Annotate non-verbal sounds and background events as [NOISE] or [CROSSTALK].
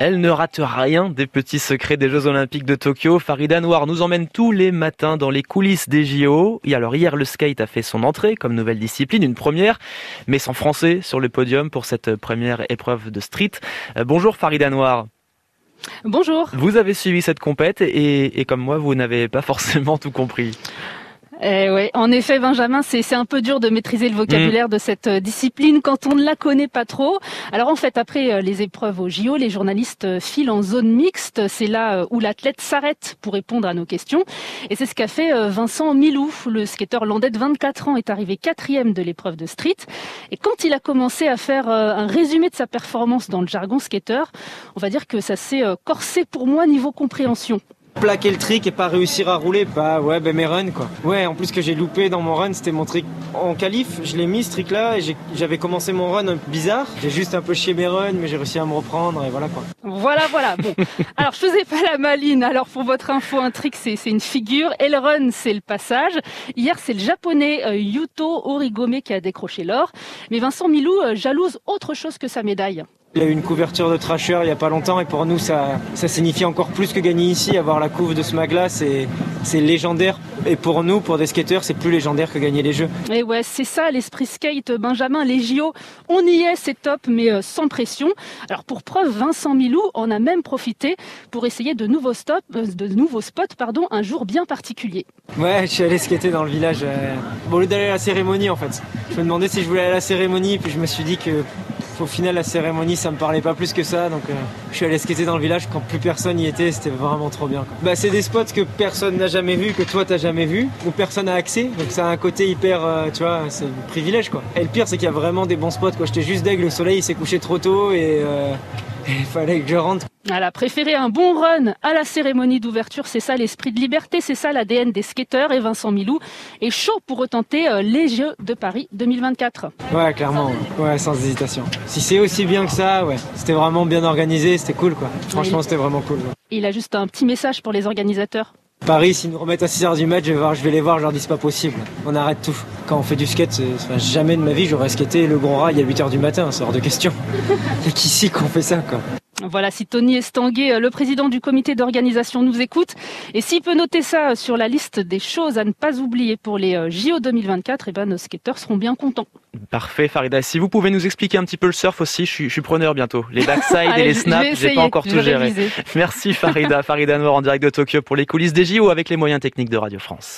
Elle ne rate rien des petits secrets des Jeux Olympiques de Tokyo. Farida Noir nous emmène tous les matins dans les coulisses des JO. Et alors hier, le skate a fait son entrée comme nouvelle discipline, une première, mais sans français sur le podium pour cette première épreuve de street. Euh, bonjour Farida Noir. Bonjour. Vous avez suivi cette compète et, et comme moi, vous n'avez pas forcément tout compris. Eh ouais, en effet, Benjamin, c'est un peu dur de maîtriser le vocabulaire de cette euh, discipline quand on ne la connaît pas trop. Alors en fait, après euh, les épreuves au JO, les journalistes euh, filent en zone mixte. C'est là où l'athlète s'arrête pour répondre à nos questions. Et c'est ce qu'a fait Vincent Milou. Le skateur landais de 24 ans est arrivé quatrième de l'épreuve de street. Et quand il a commencé à faire un résumé de sa performance dans le jargon skater, on va dire que ça s'est corsé pour moi niveau compréhension plaquer le trick et pas réussir à rouler, bah ouais, ben mes runs quoi. Ouais, en plus que j'ai loupé dans mon run, c'était mon trick en qualif, je l'ai mis ce trick là et j'avais commencé mon run bizarre, j'ai juste un peu chié mes runs mais j'ai réussi à me reprendre et voilà quoi. Voilà, voilà. Bon. [LAUGHS] Alors je faisais pas la maline. Alors pour votre info, un trick c'est une figure et le run c'est le passage. Hier c'est le japonais euh, Yuto Origome qui a décroché l'or, mais Vincent Milou euh, jalouse autre chose que sa médaille. Il y a eu une couverture de Trasher il n'y a pas longtemps et pour nous ça, ça signifie encore plus que gagner ici. Avoir la couve de ce magla c'est, c'est légendaire et pour nous, pour des skateurs, c'est plus légendaire que gagner les jeux. Et ouais, c'est ça l'esprit skate, Benjamin. Les JO, on y est, c'est top, mais euh, sans pression. Alors pour preuve, Vincent Milou en a même profité pour essayer de nouveaux, stops, euh, de nouveaux spots pardon, un jour bien particulier. Ouais, je suis allé skater dans le village. Euh, au lieu d'aller à la cérémonie en fait. Je me demandais si je voulais aller à la cérémonie, puis je me suis dit que au final, la cérémonie, ça me parlait pas plus que ça. Donc, euh, je suis allé skater dans le village quand plus personne y était. C'était vraiment trop bien. Bah, c'est des spots que personne n'a jamais vu, que toi t'as jamais vu, où personne n'a accès. Donc, ça a un côté hyper, euh, tu vois, c'est un privilège quoi. Et le pire, c'est qu'il y a vraiment des bons spots quoi. J'étais juste d'aigle, le soleil il s'est couché trop tôt et euh, il fallait que je rentre. Elle a préféré un bon run à la cérémonie d'ouverture. C'est ça l'esprit de liberté, c'est ça l'ADN des skateurs. Et Vincent Milou est chaud pour retenter euh, les Jeux de Paris 2024. Ouais, clairement. Ouais, sans hésitation. Si c'est aussi bien que ça, ouais. C'était vraiment bien organisé, c'était cool, quoi. Franchement, c'était vraiment cool. Il a juste un petit message pour les organisateurs. Paris, s'ils nous remettent à 6h du match, je vais, voir, je vais les voir, je leur dis c'est pas possible. On arrête tout. Quand on fait du skate, jamais de ma vie j'aurais skaté le gros rail à 8h du matin, c'est hors de question. [LAUGHS] Et qu'ici qu'on fait ça, quoi? Voilà, si Tony Estanguet, le président du comité d'organisation, nous écoute, et s'il peut noter ça sur la liste des choses à ne pas oublier pour les euh, JO 2024, eh ben, nos skateurs seront bien contents. Parfait, Farida. Si vous pouvez nous expliquer un petit peu le surf aussi, je suis, preneur bientôt. Les backside et [LAUGHS] les snaps, j'ai pas encore tout géré. Merci Farida, [LAUGHS] Farida Noir en direct de Tokyo pour les coulisses des JO avec les moyens techniques de Radio France.